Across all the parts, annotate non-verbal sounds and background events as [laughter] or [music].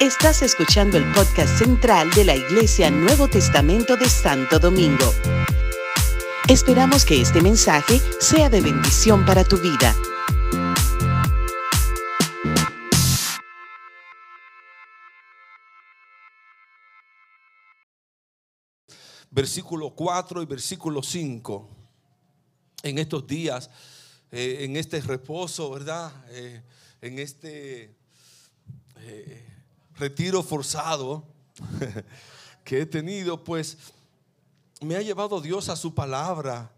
Estás escuchando el podcast central de la Iglesia Nuevo Testamento de Santo Domingo. Esperamos que este mensaje sea de bendición para tu vida. Versículo 4 y versículo 5. En estos días, eh, en este reposo, ¿verdad? Eh, en este retiro forzado [laughs] que he tenido, pues me ha llevado Dios a su palabra,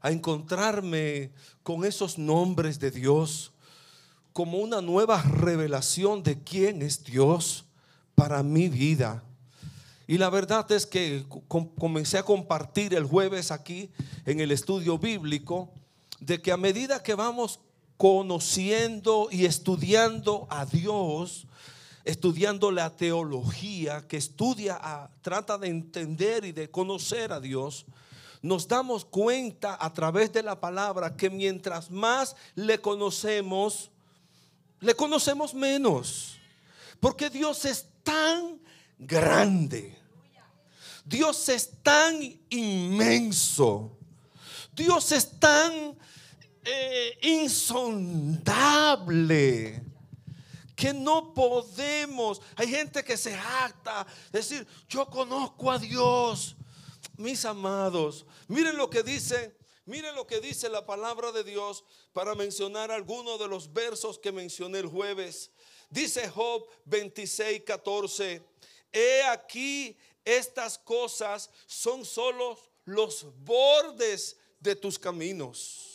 a encontrarme con esos nombres de Dios, como una nueva revelación de quién es Dios para mi vida. Y la verdad es que comencé a compartir el jueves aquí en el estudio bíblico de que a medida que vamos conociendo y estudiando a Dios, estudiando la teología, que estudia, trata de entender y de conocer a Dios, nos damos cuenta a través de la palabra que mientras más le conocemos, le conocemos menos. Porque Dios es tan grande. Dios es tan inmenso. Dios es tan eh, insondable que no podemos. Hay gente que se jacta, decir, yo conozco a Dios. Mis amados, miren lo que dice, miren lo que dice la palabra de Dios para mencionar algunos de los versos que mencioné el jueves. Dice Job 26, 14, he aquí estas cosas son solo los bordes de tus caminos.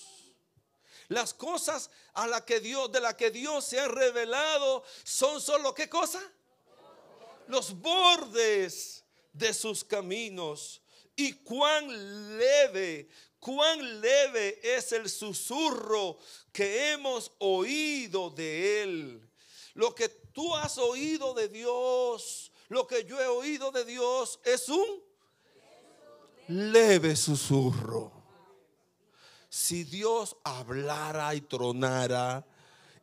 Las cosas a la que Dios, de la que Dios se ha revelado son solo qué cosa? Los bordes de sus caminos. Y cuán leve, cuán leve es el susurro que hemos oído de Él. Lo que tú has oído de Dios, lo que yo he oído de Dios es un leve susurro si Dios hablara y tronara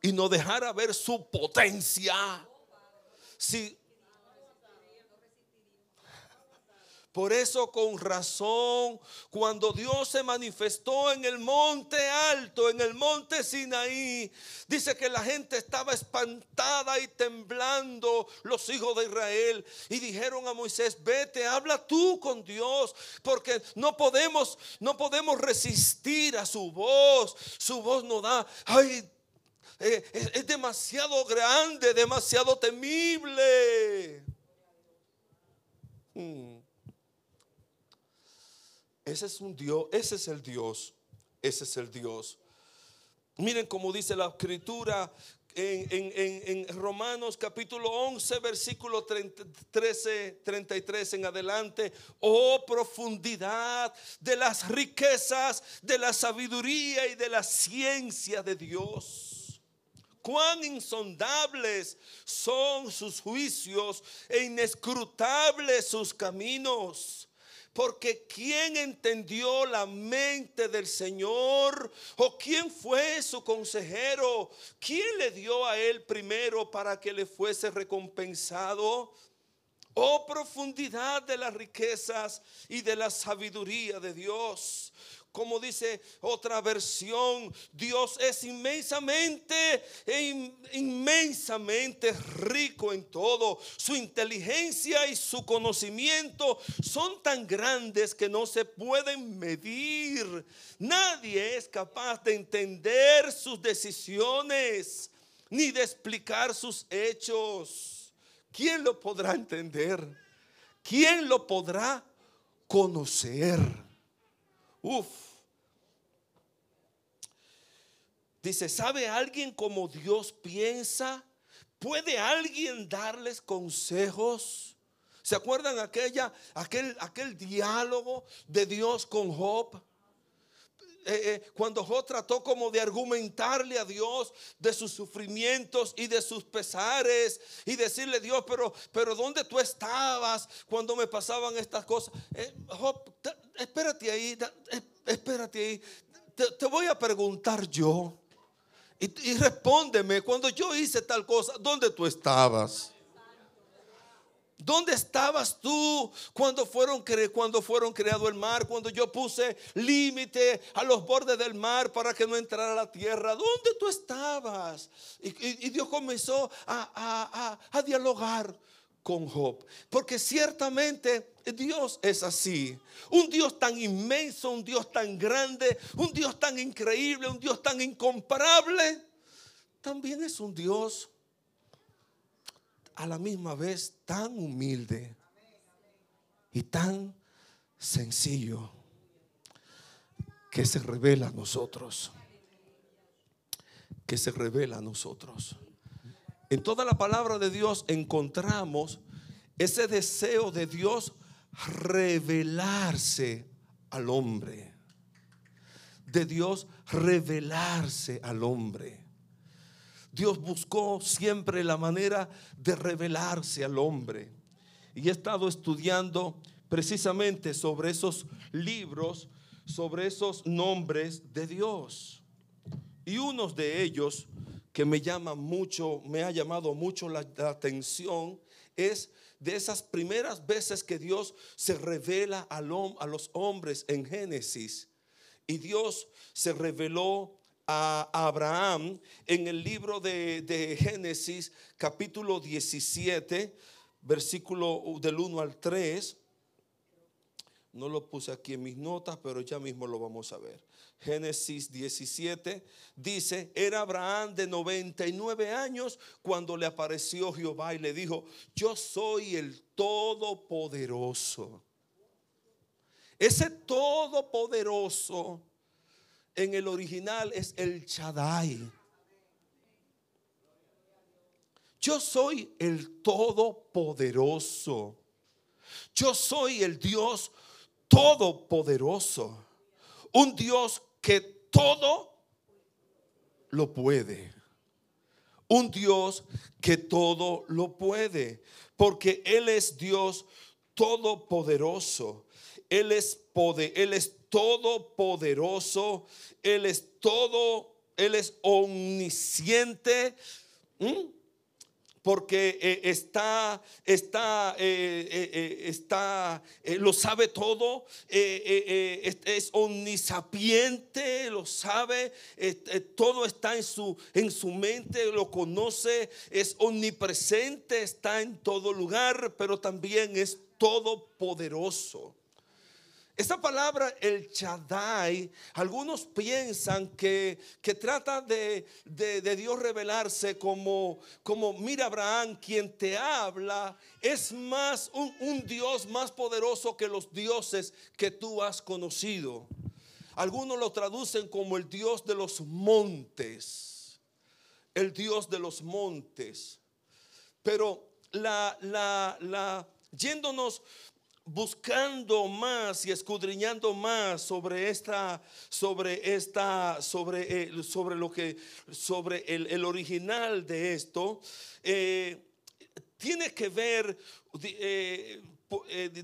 y no dejara ver su potencia, si Por eso con razón, cuando Dios se manifestó en el monte alto, en el monte Sinaí, dice que la gente estaba espantada y temblando, los hijos de Israel, y dijeron a Moisés, vete, habla tú con Dios, porque no podemos, no podemos resistir a su voz. Su voz no da, ay, eh, es, demasiado grande, demasiado temible. Hmm. Ese es un Dios, ese es el Dios, ese es el Dios. Miren cómo dice la escritura en, Romanos capítulo 11, versículo 13, 33 en adelante. Oh profundidad de las riquezas, de la sabiduría y de la ciencia de Dios. Cuán insondables son sus juicios e inescrutables sus caminos. Porque ¿quién entendió la mente del Señor? ¿O quién fue su consejero? ¿Quién le dio a él primero para que le fuese recompensado? Oh profundidad de las riquezas y de la sabiduría de Dios como dice otra versión, Dios es inmensamente, e inmensamente rico en todo. Su inteligencia y su conocimiento son tan grandes que no se pueden medir. Nadie es capaz de entender sus decisiones ni de explicar sus hechos. ¿Quién lo podrá entender? ¿Quién lo podrá conocer? Uf. Dice, ¿sabe alguien como Dios piensa? ¿Puede alguien darles consejos? ¿Se acuerdan aquella, aquel, aquel diálogo de Dios con Job? Eh, eh, cuando Job trató como de argumentarle a Dios de sus sufrimientos y de sus pesares y decirle Dios, pero, pero ¿dónde tú estabas cuando me pasaban estas cosas? Eh, espérate ahí, espérate ahí, te, voy a preguntar yo. Y, respóndeme, cuando yo hice tal cosa, ¿dónde tú estabas? ¿Dónde estabas tú cuando fueron, cuando fueron creado el mar? Cuando yo puse límite a los bordes del mar para que no entrara la tierra. ¿Dónde tú estabas? Y, Dios comenzó a, a dialogar con Job. Porque ciertamente Dios es así. Un Dios tan inmenso, un Dios tan grande, un Dios tan increíble, un Dios tan incomparable. También es un Dios a la misma vez tan humilde y tan sencillo que se revela a nosotros. Que se revela a nosotros. En toda la palabra de Dios encontramos ese deseo de Dios revelarse al hombre. De Dios revelarse al hombre. Dios buscó siempre la manera de revelarse al hombre. Y he estado estudiando precisamente sobre esos libros, sobre esos nombres de Dios. Y unos de ellos que me llama mucho, me ha llamado mucho la, atención es de esas primeras veces que Dios se revela a los hombres en Génesis. Y Dios se reveló a Abraham en el libro de, de Génesis capítulo 17, versículo del 1 al 3. No lo puse aquí en mis notas, pero ya mismo lo vamos a ver. Génesis 17 dice, era Abraham de 99 años cuando le apareció Jehová y le dijo, yo soy el Todopoderoso. Ese Todopoderoso en el original es el Chadai. Yo soy el Todopoderoso. Yo soy el Dios Todopoderoso. Un Dios que todo lo puede. Un Dios que todo lo puede. Porque Él es Dios todopoderoso. Él es poder, Él es todopoderoso. Él es todo, Él es omnisciente porque eh, está, está, eh, eh, está, lo sabe todo, es, omnisapiente, lo sabe, todo está en su, en su mente, lo conoce, es omnipresente, está en todo lugar, pero también es todopoderoso. Esta palabra, el Chadai, algunos piensan que, que trata de, Dios revelarse como, como, mira Abraham, quien te habla, es más un, un Dios más poderoso que los dioses que tú has conocido. Algunos lo traducen como el Dios de los montes, el Dios de los montes. Pero la, la, la, yéndonos buscando más y escudriñando más sobre esta, sobre esta, sobre, eh, sobre lo que, sobre el, original de esto, eh, tiene que ver, eh,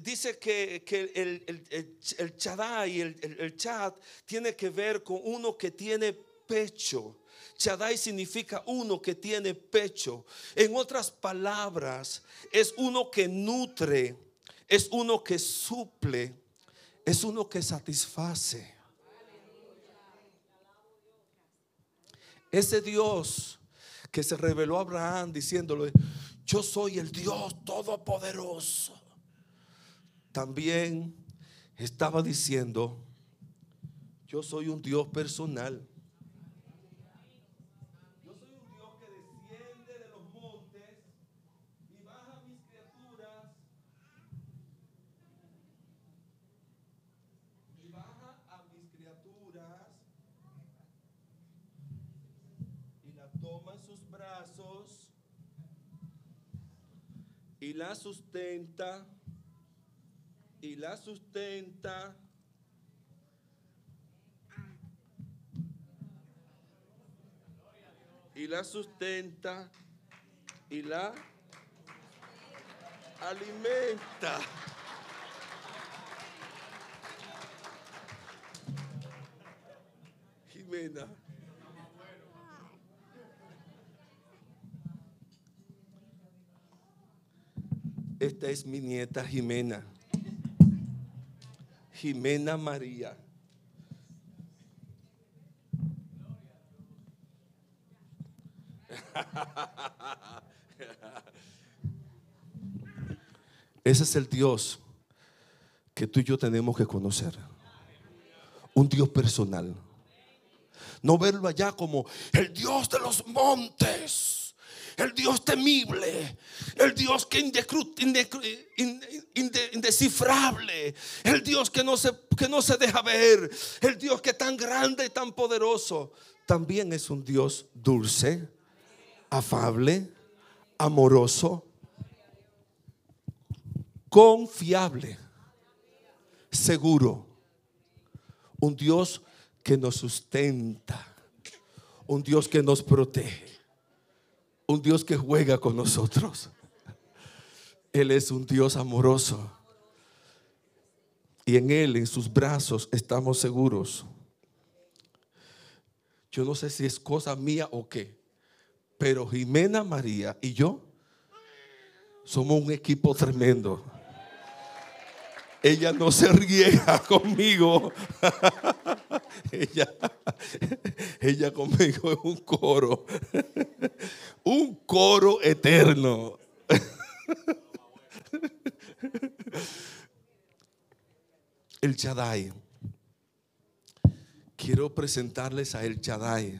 dice que, el, el, el, Chadai, el, el Chad, tiene que ver con uno que tiene pecho. Chadai significa uno que tiene pecho. En otras palabras, es uno que nutre es uno que suple, es uno que satisface. Ese Dios que se reveló a Abraham diciéndole, yo soy el Dios todopoderoso. También estaba diciendo, yo soy un Dios personal. y la sustenta y la sustenta. Y la sustenta y la alimenta. Jimena. Esta es mi nieta Jimena. Jimena María. Ese es el Dios que tú y yo tenemos que conocer. Un Dios personal. No verlo allá como el Dios de los montes, el Dios temible, el Dios que indescifrable, el Dios que no, se, que no se deja ver, el Dios que tan grande y tan poderoso. También es un Dios dulce, afable, amoroso, confiable, seguro. Un Dios que nos sustenta, un Dios que nos protege, un Dios que juega con nosotros. Él es un Dios amoroso. Y en Él, en sus brazos, estamos seguros. Yo no sé si es cosa mía o qué, pero Jimena María y yo somos un equipo tremendo. Ella no se riega [laughs] conmigo. [laughs] ella, ella conmigo es un coro. [laughs] un coro eterno. El Chadai. Quiero presentarles a El Chadai,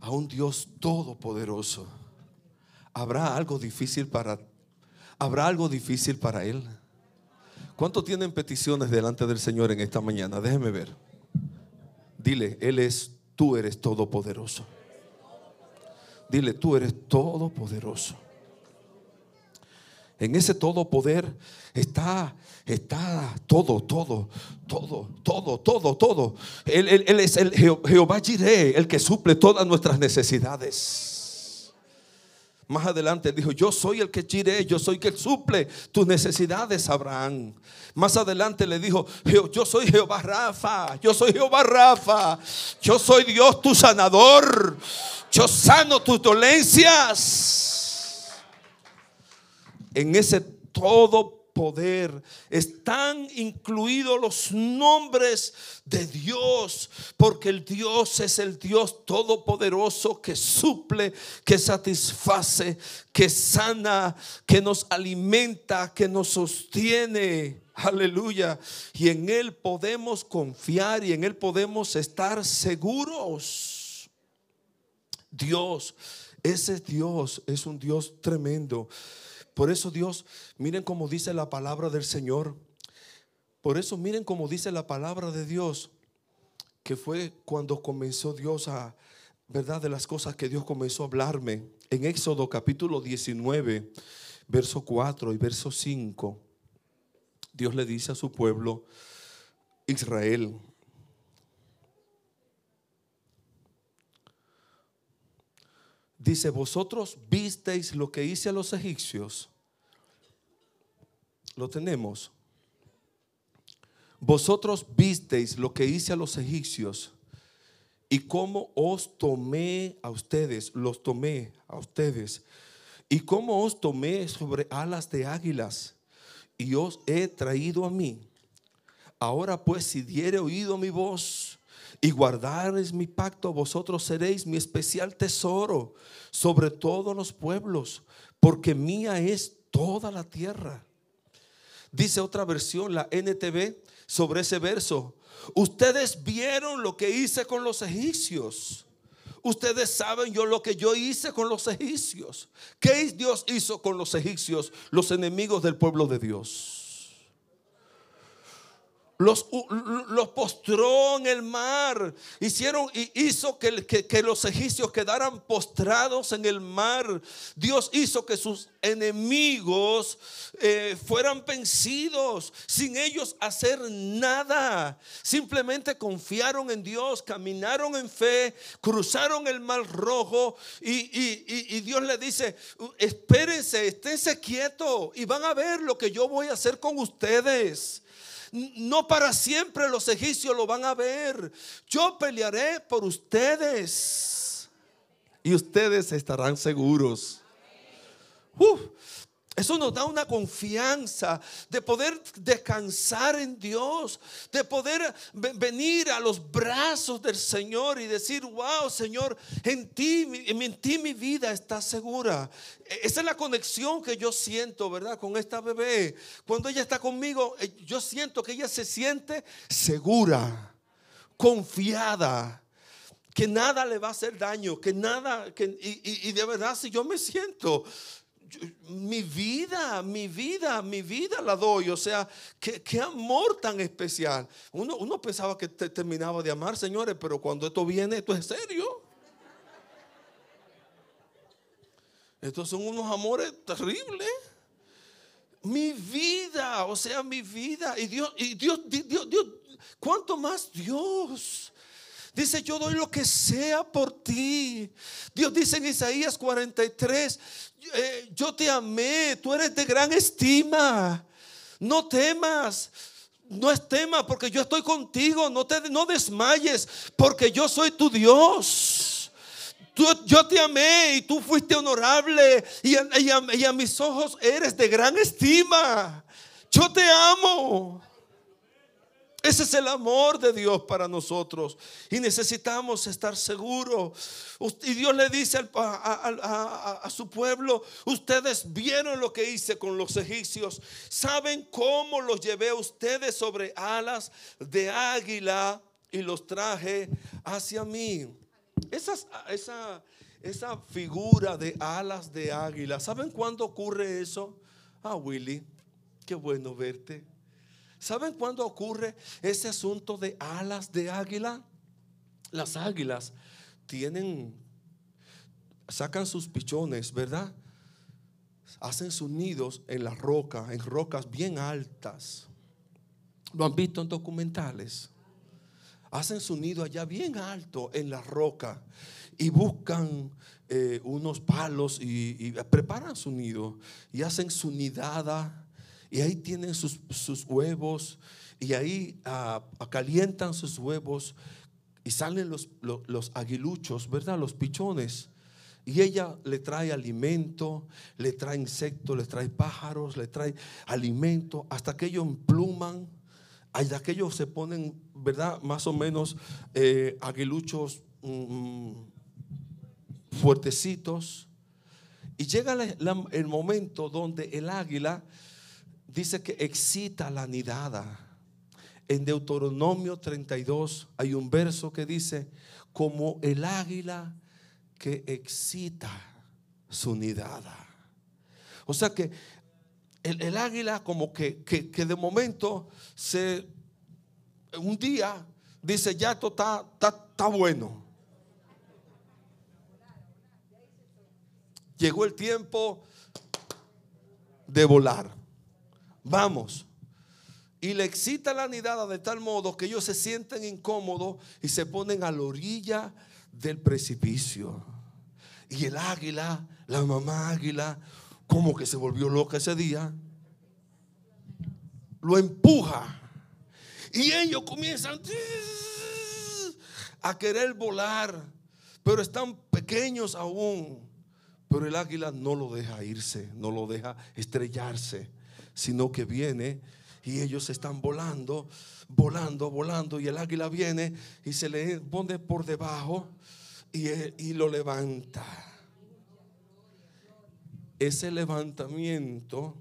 a un Dios todopoderoso. ¿Habrá algo difícil para habrá algo difícil para él? ¿Cuántos tienen peticiones delante del Señor en esta mañana? Déjeme ver. Dile, Él es, tú eres todopoderoso. Dile, tú eres todopoderoso. En ese todo poder está, está todo, todo, todo, todo, todo, todo. Él, él es el Jehová Jireh, el que suple todas nuestras necesidades. Más adelante dijo, yo soy el que chiré, yo soy el que suple tus necesidades, Abraham. Más adelante le dijo, yo soy Jehová Rafa, yo soy Jehová Rafa, yo soy Dios tu sanador, yo sano tus dolencias. En ese todo poder. Están incluidos los nombres de Dios, porque el Dios es el Dios todopoderoso que suple, que satisface, que sana, que nos alimenta, que nos sostiene. Aleluya. Y en Él podemos confiar y en Él podemos estar seguros. Dios, ese Dios es un Dios tremendo. Por eso Dios, miren cómo dice la palabra del Señor. Por eso miren cómo dice la palabra de Dios, que fue cuando comenzó Dios a, ¿verdad? De las cosas que Dios comenzó a hablarme. En Éxodo capítulo 19, verso 4 y verso 5, Dios le dice a su pueblo, Israel, Dice, vosotros visteis lo que hice a los egipcios. Lo tenemos. Vosotros visteis lo que hice a los egipcios y cómo os tomé a ustedes, los tomé a ustedes, y cómo os tomé sobre alas de águilas y os he traído a mí. Ahora pues, si diere oído mi voz, y guardaréis mi pacto, vosotros seréis mi especial tesoro sobre todos los pueblos, porque mía es toda la tierra. Dice otra versión, la NTV, sobre ese verso. Ustedes vieron lo que hice con los egipcios. Ustedes saben yo lo que yo hice con los egipcios. ¿Qué Dios hizo con los egipcios, los enemigos del pueblo de Dios? Los, postró en el mar. Hicieron y hizo que, que, los egipcios quedaran postrados en el mar. Dios hizo que sus enemigos eh, fueran vencidos sin ellos hacer nada. Simplemente confiaron en Dios, caminaron en fe, cruzaron el mar rojo y, y Dios le dice, espérense, esténse quietos y van a ver lo que yo voy a hacer con ustedes. No para siempre los egipcios lo van a ver. Yo pelearé por ustedes. Y ustedes estarán seguros. Eso nos da una confianza de poder descansar en Dios, de poder venir a los brazos del Señor y decir, wow, Señor, en ti, en ti mi vida está segura. E, esa es la conexión que yo siento, ¿verdad? Con esta bebé. Cuando ella está conmigo, eh, yo siento que ella se siente segura, confiada que nada le va a hacer daño, que nada, que, y, y, de verdad si yo me siento mi vida, mi vida, mi vida la doy. O sea, qué, amor tan especial. Uno, uno pensaba que terminaba de amar, señores, pero cuando esto viene, esto es serio. Estos son unos amores terribles. Mi vida, o sea, mi vida. Y Dios, y Dios, Dios, Dios, ¿cuánto más Dios? Dice, yo doy lo que sea por ti. Dios dice en Isaías 43, eh, yo te amé, tú eres de gran estima. No temas. No es tema porque yo estoy contigo. No te no desmayes porque yo soy tu Dios. yo te amé y tú fuiste honorable y a mis ojos eres de gran estima. Yo te amo. Ese es el amor de Dios para nosotros. Y necesitamos estar seguros. Y Dios le dice a, su pueblo, ustedes vieron lo que hice con los egipcios. ¿Saben cómo los llevé ustedes sobre alas de águila y los traje hacia mí? esa, esa figura de alas de águila, ¿saben cuándo ocurre eso? Ah, Willy, qué bueno verte. ¿Saben cuándo ocurre ese asunto de alas de águila? Las águilas tienen, sacan sus pichones, ¿verdad? Hacen sus nidos en la roca, en rocas bien altas. ¿Lo han visto en documentales? Hacen su nido allá bien alto en la roca y buscan eh, unos palos y, preparan su nido y hacen su nidada y ahí tienen sus, huevos y ahí ah, calientan sus huevos y salen los, los, aguiluchos, ¿verdad? Los pichones. Y ella le trae alimento, le trae insectos, le trae pájaros, le trae alimento, hasta que ellos empluman, hasta que ellos se ponen, ¿verdad? Más o menos eh, aguiluchos mm, fuertecitos. Y llega el momento donde el águila dice que excita la nidada. En Deuteronomio 32 hay un verso que dice, como el águila que excita su nidada. O sea que el, águila como que, que, de momento se, un día dice, ya esto está, está bueno. Llegó el tiempo de volar vamos. Y le excita la nidada de tal modo que ellos se sienten incómodos y se ponen a la orilla del precipicio. Y el águila, la mamá águila, como que se volvió loca ese día, lo empuja. Y ellos comienzan a querer volar, pero están pequeños aún. Pero el águila no lo deja irse, no lo deja estrellarse sino que viene y ellos están volando, volando, volando y el águila viene y se le pone por debajo y, y lo levanta. Ese levantamiento,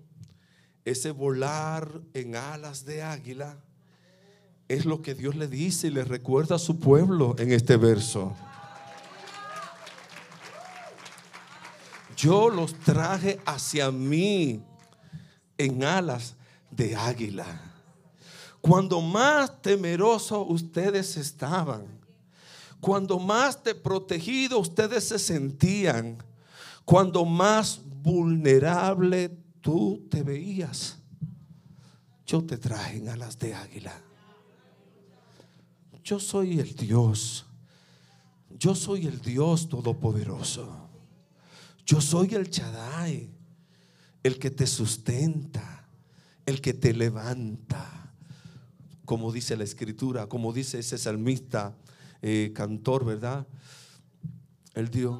ese volar en alas de águila, es lo que Dios le dice y le recuerda a su pueblo en este verso. Yo los traje hacia mí en alas de águila. Cuando más temerosos ustedes estaban, cuando más de protegido ustedes se sentían, cuando más vulnerable tú te veías, yo te traje en alas de águila. Yo soy el Dios. Yo soy el Dios todopoderoso. Yo soy el Chadai el que te sustenta, el que te levanta, como dice la escritura, como dice ese salmista, eh, cantor, ¿verdad? El Dios.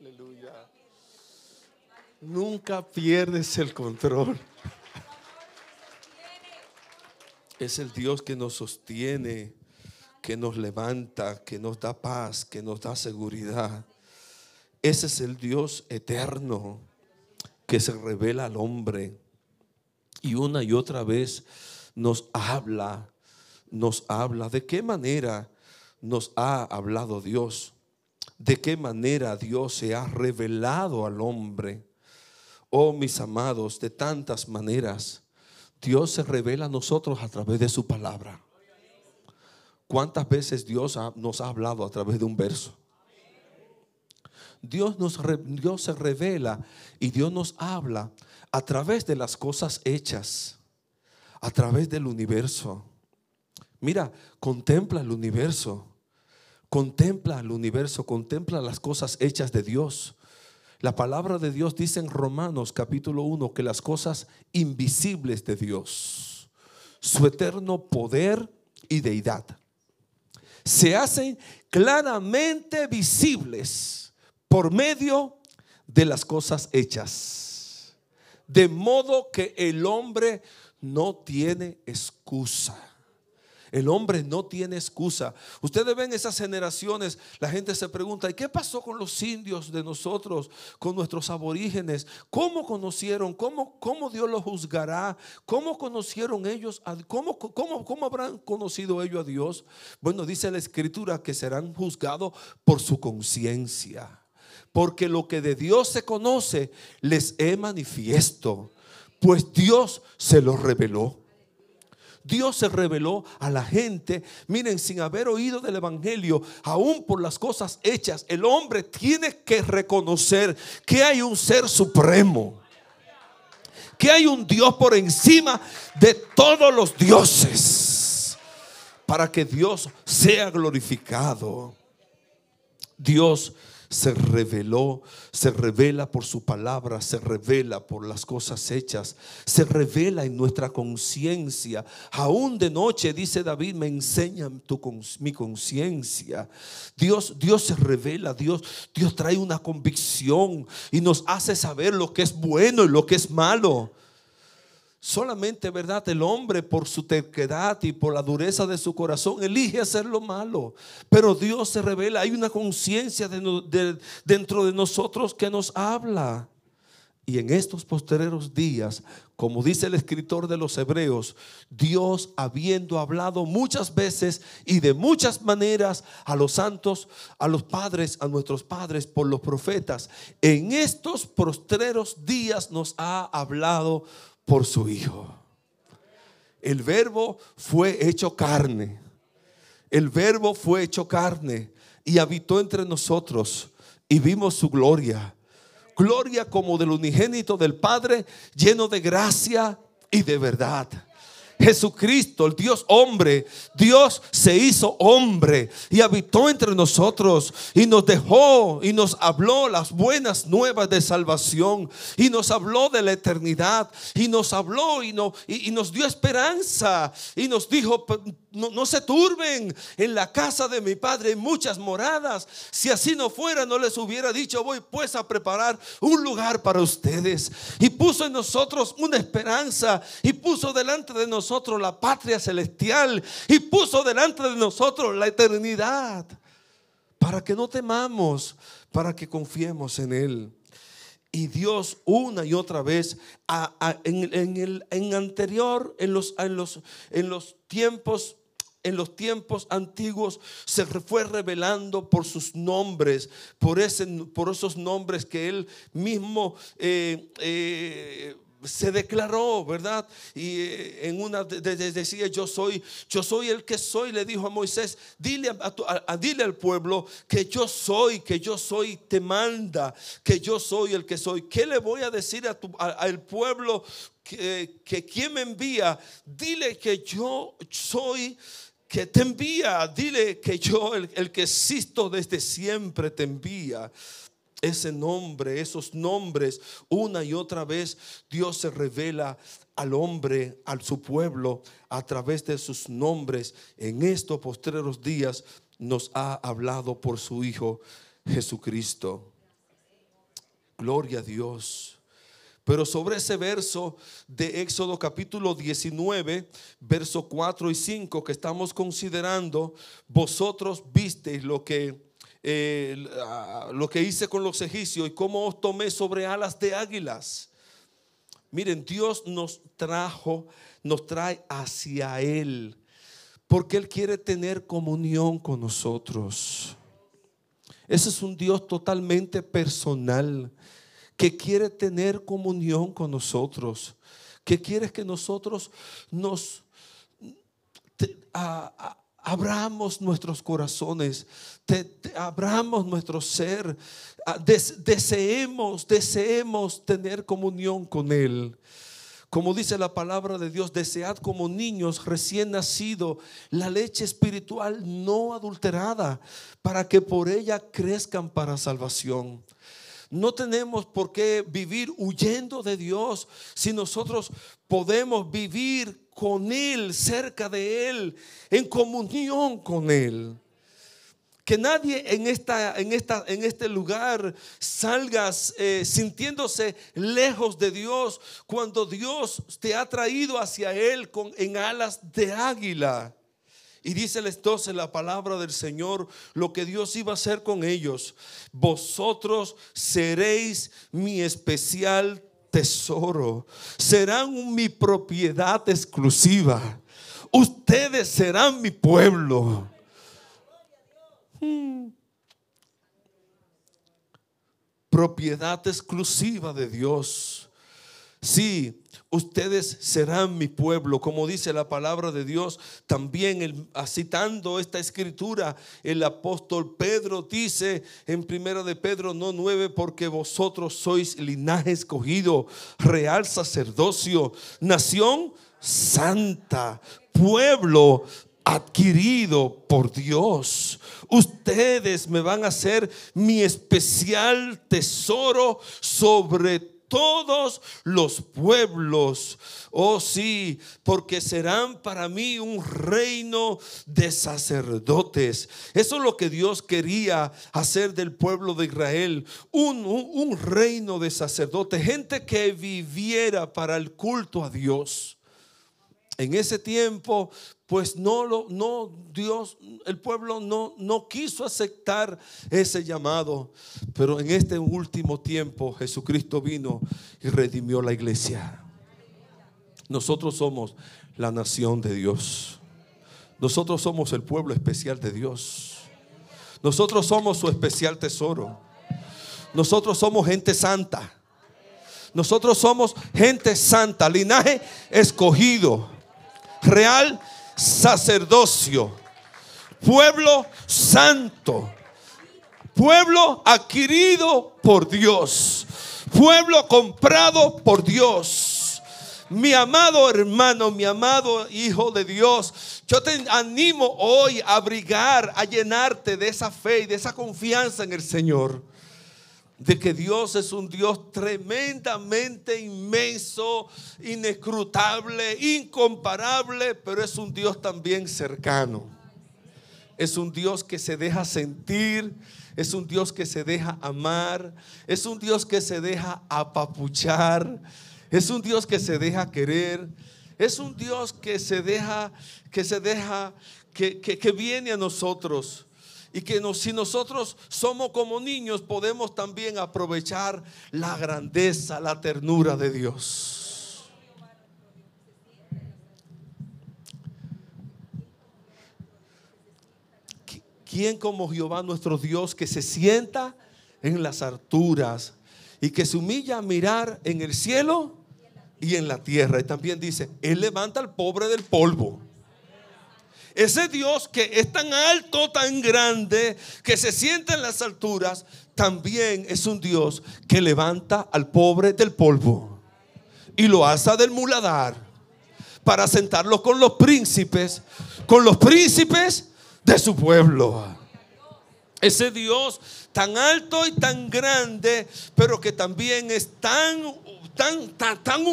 Aleluya. Nunca pierdes el control. Es el Dios que nos sostiene, que nos levanta, que nos da paz, que nos da seguridad. Ese es el Dios eterno que se revela al hombre y una y otra vez nos habla, nos habla. ¿De qué manera nos ha hablado Dios? ¿De qué manera Dios se ha revelado al hombre? Oh, mis amados, de tantas maneras. Dios se revela a nosotros a través de su palabra. ¿Cuántas veces Dios nos ha hablado a través de un verso? Dios, nos, Dios se revela y Dios nos habla a través de las cosas hechas, a través del universo. Mira, contempla el universo, contempla el universo, contempla las cosas hechas de Dios. La palabra de Dios dice en Romanos capítulo 1 que las cosas invisibles de Dios, su eterno poder y deidad, se hacen claramente visibles por medio de las cosas hechas. De modo que el hombre no tiene excusa. El hombre no tiene excusa. Ustedes ven esas generaciones, la gente se pregunta, ¿y qué pasó con los indios de nosotros, con nuestros aborígenes? ¿Cómo conocieron? ¿Cómo, cómo Dios los juzgará? ¿Cómo conocieron ellos? cómo, cómo, ¿Cómo habrán conocido ellos a Dios? Bueno, dice la escritura que serán juzgados por su conciencia. Porque lo que de Dios se conoce les es manifiesto. Pues Dios se lo reveló. Dios se reveló a la gente, miren, sin haber oído del Evangelio, aún por las cosas hechas, el hombre tiene que reconocer que hay un ser supremo, que hay un Dios por encima de todos los dioses, para que Dios sea glorificado. Dios se reveló, se revela por su palabra, se revela por las cosas hechas, se revela en nuestra conciencia. Aún de noche, dice David, me enseña tu, mi conciencia. Dios, Dios se revela, Dios, Dios trae una convicción y nos hace saber lo que es bueno y lo que es malo. Solamente, ¿verdad? El hombre por su terquedad y por la dureza de su corazón elige hacer lo malo. Pero Dios se revela. Hay una conciencia dentro de nosotros que nos habla. Y en estos posteriores días, como dice el escritor de los Hebreos, Dios habiendo hablado muchas veces y de muchas maneras a los santos, a los padres, a nuestros padres por los profetas, en estos postreros días nos ha hablado por su Hijo. El verbo fue hecho carne. El verbo fue hecho carne y habitó entre nosotros y vimos su gloria. Gloria como del unigénito del Padre, lleno de gracia y de verdad. Jesucristo, el Dios hombre, Dios se hizo hombre y habitó entre nosotros y nos dejó y nos habló las buenas nuevas de salvación y nos habló de la eternidad y nos habló y, no, y, nos dio esperanza y nos dijo, no, se turben, en la casa de mi padre hay muchas moradas. Si así no fuera, no les hubiera dicho, voy pues a preparar un lugar para ustedes. Y puso en nosotros una esperanza y puso delante de nosotros la patria celestial y puso delante de nosotros la eternidad. Para que no temamos, para que confiemos en Él. Y Dios una y otra vez en, el anterior, en los, en, los, en los tiempos en los tiempos antiguos se fue revelando por sus nombres, por, ese, por esos nombres que él mismo eh, eh, se declaró, ¿verdad? Y eh, en una decía, yo soy, yo soy el que soy, le dijo a Moisés, dile, a, dile al pueblo que yo soy, que yo soy, te manda, que yo soy el que soy. ¿Qué le voy a decir al pueblo que, que quien me envía? Dile que yo soy que te envía. Dile que yo, el, el, que existo desde siempre, te envía. Ese nombre, esos nombres, una y otra vez Dios se revela al hombre, a su pueblo, a través de sus nombres. En estos postreros días nos ha hablado por su Hijo Jesucristo. Gloria a Dios. Pero sobre ese verso de Éxodo capítulo 19, verso 4 y 5 que estamos considerando, vosotros visteis lo que, eh, lo que hice con los egipcios y cómo os tomé sobre alas de águilas. Miren, Dios nos trajo, nos trae hacia Él, porque Él quiere tener comunión con nosotros. Ese es un Dios totalmente personal que quiere tener comunión con nosotros, que quiere que nosotros nos abramos nuestros corazones, abramos nuestro ser, deseemos, deseemos tener comunión con Él. Como dice la palabra de Dios, desead como niños recién nacidos la leche espiritual no adulterada, para que por ella crezcan para salvación. No tenemos por qué vivir huyendo de Dios si nosotros podemos vivir con Él, cerca de Él, en comunión con Él. Que nadie en, esta, en, esta, en este lugar salgas eh, sintiéndose lejos de Dios cuando Dios te ha traído hacia Él con, en alas de águila. Y dice entonces la palabra del Señor lo que Dios iba a hacer con ellos. Vosotros seréis mi especial tesoro. Serán mi propiedad exclusiva. Ustedes serán mi pueblo. Hmm. Propiedad exclusiva de Dios. Sí, ustedes serán mi pueblo, como dice la palabra de Dios. También citando esta escritura, el apóstol Pedro dice en primera de Pedro no nueve, porque vosotros sois linaje escogido, real sacerdocio, nación santa, pueblo adquirido por Dios. Ustedes me van a ser mi especial tesoro sobre todos los pueblos. Oh sí, porque serán para mí un reino de sacerdotes. Eso es lo que Dios quería hacer del pueblo de Israel. Un, un, reino de sacerdotes. Gente que viviera para el culto a Dios. En ese tiempo, pues no lo, no, Dios, el pueblo no, no quiso aceptar ese llamado. Pero en este último tiempo, Jesucristo vino y redimió la iglesia. Nosotros somos la nación de Dios. Nosotros somos el pueblo especial de Dios. Nosotros somos su especial tesoro. Nosotros somos gente santa. Nosotros somos gente santa, linaje escogido real sacerdocio, pueblo santo, pueblo adquirido por Dios, pueblo comprado por Dios. Mi amado hermano, mi amado hijo de Dios, yo te animo hoy a abrigar, a llenarte de esa fe y de esa confianza en el Señor de que Dios es un Dios tremendamente inmenso, inescrutable, incomparable, pero es un Dios también cercano. Es un Dios que se deja sentir, es un Dios que se deja amar, es un Dios que se deja apapuchar, es un Dios que se deja querer, es un Dios que se deja, que se deja, que, que viene a nosotros y que si nosotros somos como niños podemos también aprovechar la grandeza, la ternura de Dios. ¿Quién como Jehová nuestro Dios que se sienta en las alturas y que se humilla a mirar en el cielo y en la tierra? Y también dice, Él levanta al pobre del polvo ese Dios que es tan alto, tan grande, que se sienta en las alturas, también es un Dios que levanta al pobre del polvo y lo alza del muladar para sentarlo con los príncipes, con los príncipes de su pueblo. Ese Dios tan alto y tan grande, pero que también es tan, tan, tan, tan,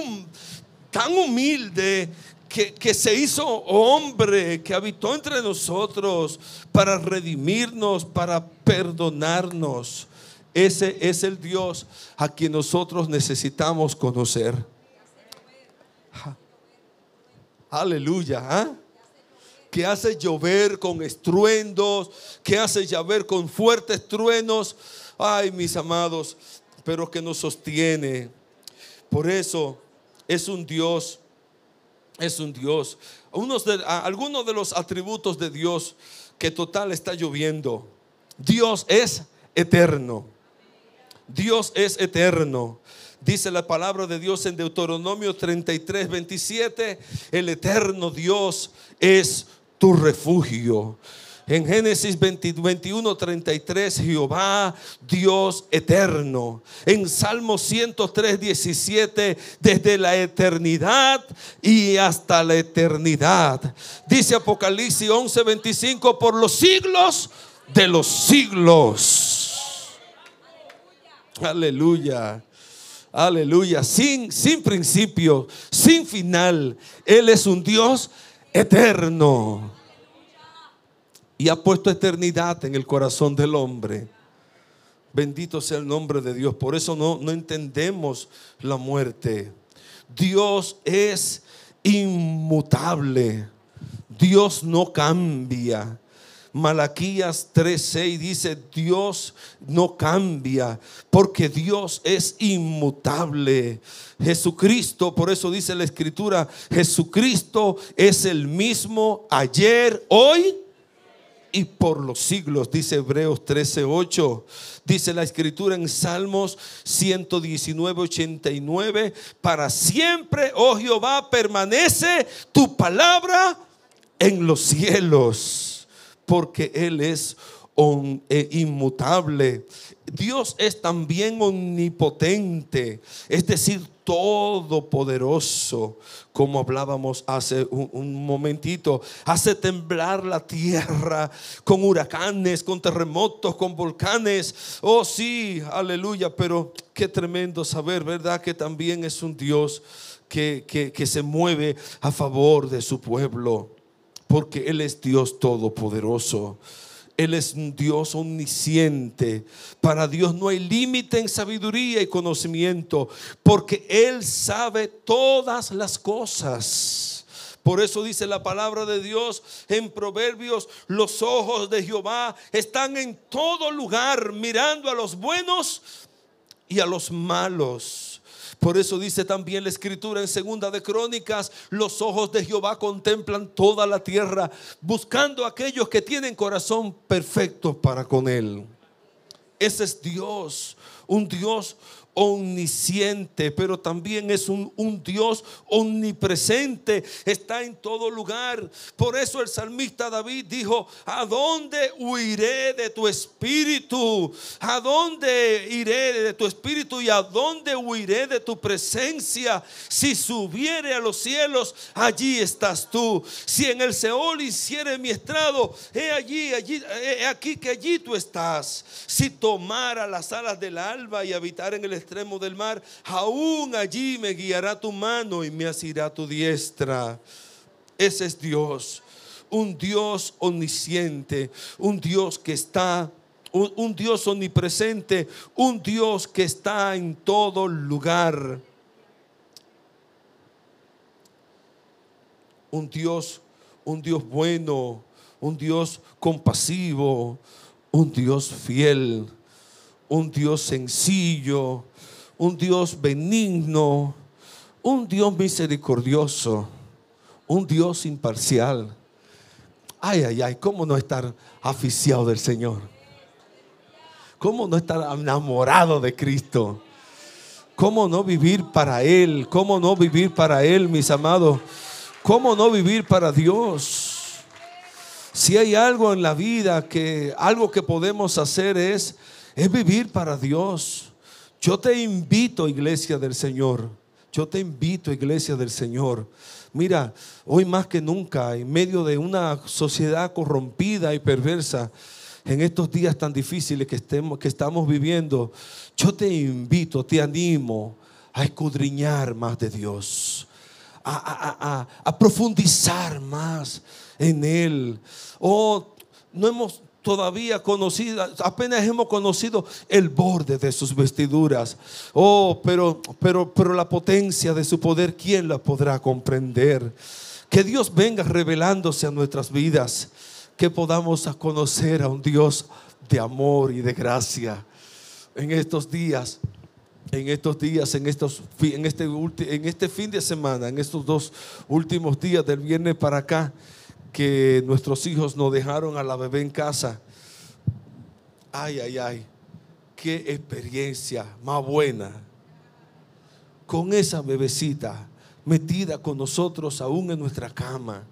tan humilde que, se hizo hombre, que habitó entre nosotros para redimirnos, para perdonarnos. Ese es el Dios a quien nosotros necesitamos conocer. Aleluya. ¿ah? Que hace llover con estruendos, que hace llover con fuertes truenos. Ay, mis amados, pero que nos sostiene. Por eso es un Dios, es un Dios. Unos de, algunos de los atributos de Dios que total está lloviendo. Dios es eterno. Dios es eterno. Dice la palabra de Dios en Deuteronomio 33, 27, el eterno Dios es tu refugio. En Génesis 21, 33, Jehová, Dios eterno. En Salmo 103, 17, desde la eternidad y hasta la eternidad. Dice Apocalipsis 11, 25, por los siglos de los siglos. Aleluya. Aleluya. Sin, sin principio, sin final. Él es un Dios eterno. Y ha puesto eternidad en el corazón del hombre. Bendito sea el nombre de Dios. Por eso no, no entendemos la muerte. Dios es inmutable. Dios no cambia. Malaquías 3:6 dice, Dios no cambia, porque Dios es inmutable. Jesucristo, por eso dice la escritura, Jesucristo es el mismo ayer, hoy y por los siglos, dice Hebreos 13:8. Dice la escritura en Salmos 119, 89, para siempre, oh Jehová, permanece tu palabra en los cielos porque Él es eh, inmutable. Dios es también omnipotente, es decir, todopoderoso, como hablábamos hace un, momentito. Hace temblar la tierra con huracanes, con terremotos, con volcanes. Oh sí, aleluya, pero qué tremendo saber, ¿verdad? Que también es un Dios que, que se mueve a favor de su pueblo porque Él es Dios todopoderoso. Él es un Dios omnisciente. Para Dios no hay límite en sabiduría y conocimiento, porque Él sabe todas las cosas. Por eso dice la palabra de Dios en Proverbios, los ojos de Jehová están en todo lugar, mirando a los buenos y a los malos. Por eso dice también la escritura en segunda de Crónicas, los ojos de Jehová contemplan toda la tierra, buscando a aquellos que tienen corazón perfecto para con él. Ese es Dios, un Dios omnisciente, pero también es un, Dios omnipresente, está en todo lugar. Por eso el salmista David dijo, ¿a dónde huiré de tu espíritu? ¿A dónde iré de tu espíritu y a dónde huiré de tu presencia? Si subiere a los cielos, allí estás tú. Si en el Seol hiciere mi estrado, he allí, allí, he aquí que allí tú estás. Si tomara las alas del alba y habitar en el extremo del mar, aún allí me guiará tu mano y me asirá tu diestra. Ese es Dios, un Dios omnisciente, un Dios que está, un, un Dios omnipresente, un Dios que está en todo lugar. Un Dios, un Dios bueno, un Dios compasivo, un Dios fiel, un Dios sencillo, un Dios benigno, un Dios misericordioso, un Dios imparcial. Ay, ay, ay, ¿cómo no estar aficiado del Señor? ¿Cómo no estar enamorado de Cristo? ¿Cómo no vivir para Él? ¿Cómo no vivir para Él, mis amados? ¿Cómo no vivir para Dios? Si hay algo en la vida que algo que podemos hacer es es vivir para Dios. Yo te invito, iglesia del Señor. Yo te invito, iglesia del Señor. Mira, hoy más que nunca, en medio de una sociedad corrompida y perversa, en estos días tan difíciles que, estemos, que estamos viviendo, yo te invito, te animo a escudriñar más de Dios, a, profundizar más en Él. Oh, no hemos, todavía conocida, apenas hemos conocido el borde de sus vestiduras. Oh, pero, pero, pero la potencia de su poder, ¿quién la podrá comprender? Que Dios venga revelándose a nuestras vidas, que podamos conocer a un Dios de amor y de gracia en estos días en estos días, en, estos, en, este, en este fin de semana, en estos dos últimos días del viernes para acá, que nuestros hijos nos dejaron a la bebé en casa. Ay, ay, ay, qué experiencia más buena. Con esa bebecita metida con nosotros aún en nuestra cama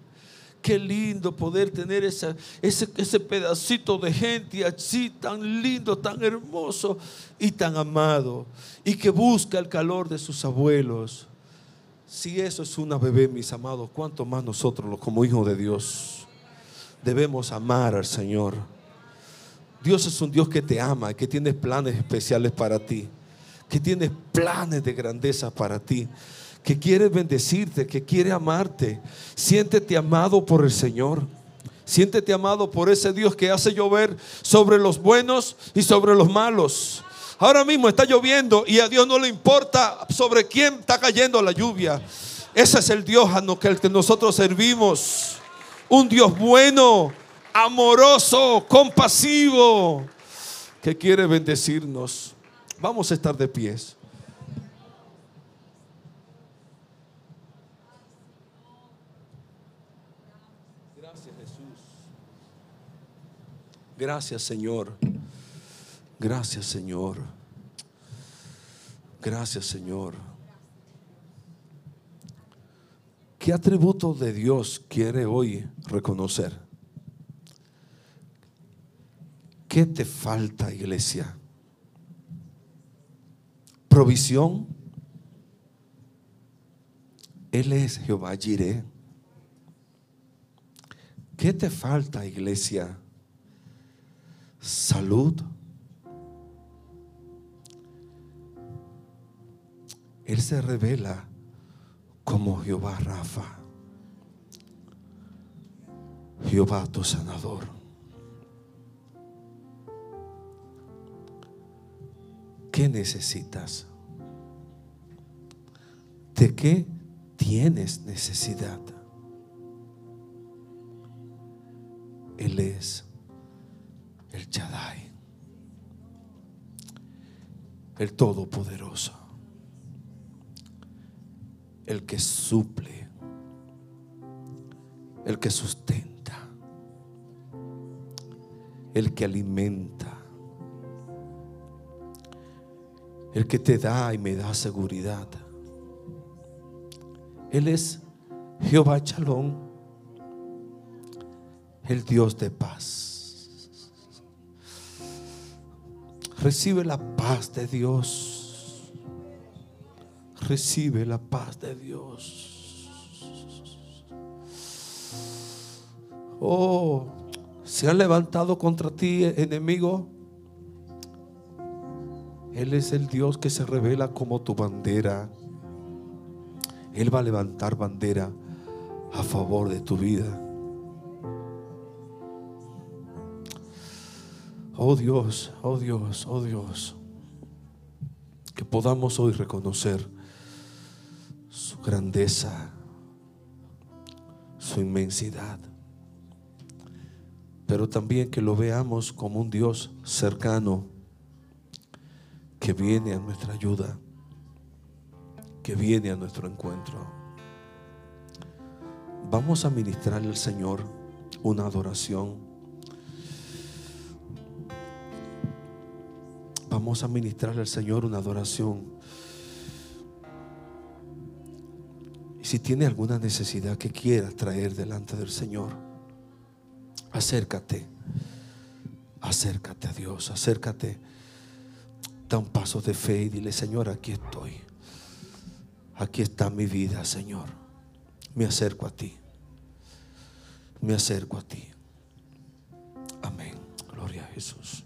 Qué lindo poder tener ese, ese pedacito de gente así tan lindo, tan hermoso y tan amado. Y que busca el calor de sus abuelos. Si eso es una bebé, mis amados, ¿cuánto más nosotros como hijos de Dios debemos amar al Señor? Dios es un Dios que te ama, que tiene planes especiales para ti, que tiene planes de grandeza para ti que quiere bendecirte, que quiere amarte. Siéntete amado por el Señor. Siéntete amado por ese Dios que hace llover sobre los buenos y sobre los malos. Ahora mismo está lloviendo y a Dios no le importa sobre quién está cayendo la lluvia. Ese es el Dios a que, que nosotros servimos. Un Dios bueno, amoroso, compasivo, que quiere bendecirnos. Vamos a estar de pies. Gracias Señor. Gracias Señor. Gracias Señor. ¿Qué atributo de Dios quiere hoy reconocer? ¿Qué te falta, iglesia? Provisión. Él es Jehová Jireh. ¿Qué te falta, iglesia? salud. Él se revela como Jehová Rafa, Jehová tu sanador. ¿Qué necesitas? ¿De qué tienes necesidad? Él es el Chadai, el Todopoderoso, el que suple, el que sustenta, el que alimenta, el que te da y me da seguridad. Él es Jehová Chalón, el Dios de paz. Recibe la paz de Dios. Recibe la paz de Dios. Oh, se ha levantado contra ti enemigo. Él es el Dios que se revela como tu bandera. Él va a levantar bandera a favor de tu vida. Oh Dios, oh Dios, oh Dios, que podamos hoy reconocer su grandeza, su inmensidad, pero también que lo veamos como un Dios cercano que viene a nuestra ayuda, que viene a nuestro encuentro. Vamos a ministrarle al Señor una adoración Vamos a ministrarle al Señor una adoración. Si tiene alguna necesidad que quieras traer delante del Señor, acércate. Acércate a Dios, acércate. Da un paso de fe y dile, Señor, aquí estoy. Aquí está mi vida, Señor. Me acerco a ti. Me acerco a ti. Amén. Gloria a Jesús.